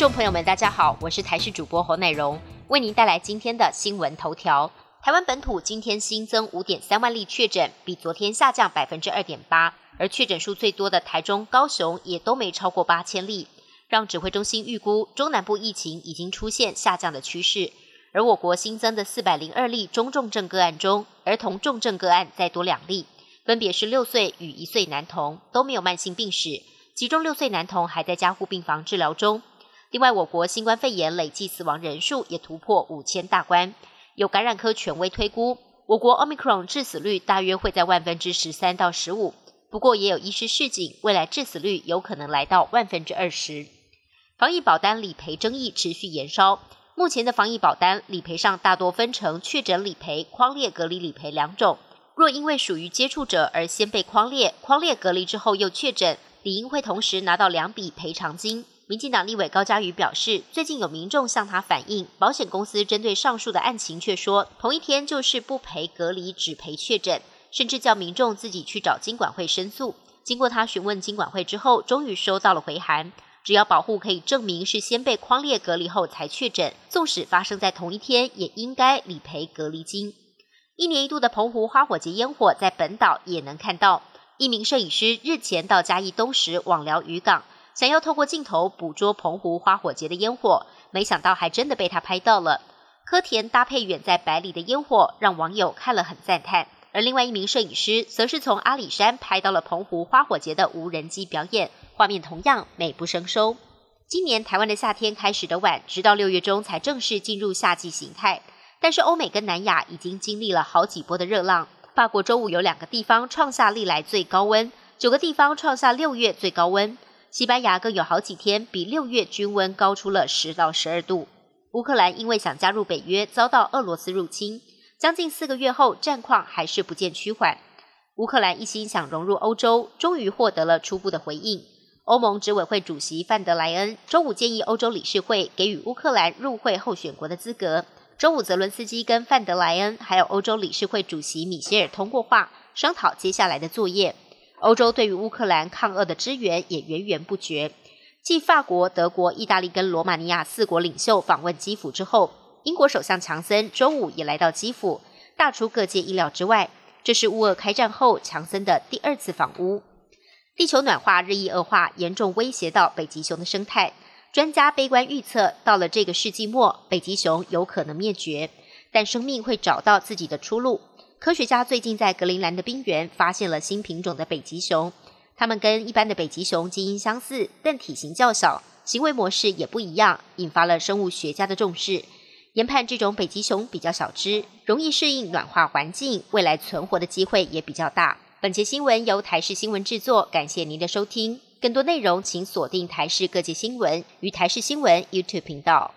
众朋友们，大家好，我是台视主播侯乃荣，为您带来今天的新闻头条。台湾本土今天新增五点三万例确诊，比昨天下降百分之二点八，而确诊数最多的台中、高雄也都没超过八千例，让指挥中心预估中南部疫情已经出现下降的趋势。而我国新增的四百零二例中重症个案中，儿童重症个案再多两例，分别是六岁与一岁男童，都没有慢性病史，其中六岁男童还在加护病房治疗中。另外，我国新冠肺炎累计死亡人数也突破五千大关。有感染科权威推估，我国 Omicron 致死率大约会在万分之十三到十五。不过，也有医师示警，未来致死率有可能来到万分之二十。防疫保单理赔争议持续延烧，目前的防疫保单理赔上大多分成确诊理赔、框列隔离理赔两种。若因为属于接触者而先被框列，框列隔离之后又确诊，理应会同时拿到两笔赔偿金。民进党立委高嘉瑜表示，最近有民众向他反映，保险公司针对上述的案情却说，同一天就是不赔隔离，只赔确诊，甚至叫民众自己去找金管会申诉。经过他询问金管会之后，终于收到了回函，只要保护可以证明是先被框列隔离后才确诊，纵使发生在同一天，也应该理赔隔离金。一年一度的澎湖花火节烟火在本岛也能看到，一名摄影师日前到嘉义东石网寮渔港。想要透过镜头捕捉澎湖花火节的烟火，没想到还真的被他拍到了。柯田搭配远在百里的烟火，让网友看了很赞叹。而另外一名摄影师，则是从阿里山拍到了澎湖花火节的无人机表演，画面同样美不胜收。今年台湾的夏天开始的晚，直到六月中才正式进入夏季形态。但是欧美跟南亚已经经历了好几波的热浪。法国周五有两个地方创下历来最高温，九个地方创下六月最高温。西班牙更有好几天比六月均温高出了十到十二度。乌克兰因为想加入北约，遭到俄罗斯入侵，将近四个月后，战况还是不见趋缓。乌克兰一心想融入欧洲，终于获得了初步的回应。欧盟执委会主席范德莱恩周五建议欧洲理事会给予乌克兰入会候选国的资格。周五，泽伦斯基跟范德莱恩还有欧洲理事会主席米歇尔通过话，商讨接下来的作业。欧洲对于乌克兰抗俄的支援也源源不绝。继法国、德国、意大利跟罗马尼亚四国领袖访问基辅之后，英国首相强森周五也来到基辅，大出各界意料之外。这是乌俄开战后强森的第二次访乌。地球暖化日益恶化，严重威胁到北极熊的生态。专家悲观预测，到了这个世纪末，北极熊有可能灭绝，但生命会找到自己的出路。科学家最近在格陵兰的冰原发现了新品种的北极熊，它们跟一般的北极熊基因相似，但体型较小，行为模式也不一样，引发了生物学家的重视。研判这种北极熊比较小只，容易适应暖化环境，未来存活的机会也比较大。本节新闻由台视新闻制作，感谢您的收听。更多内容请锁定台视各界新闻与台视新闻 YouTube 频道。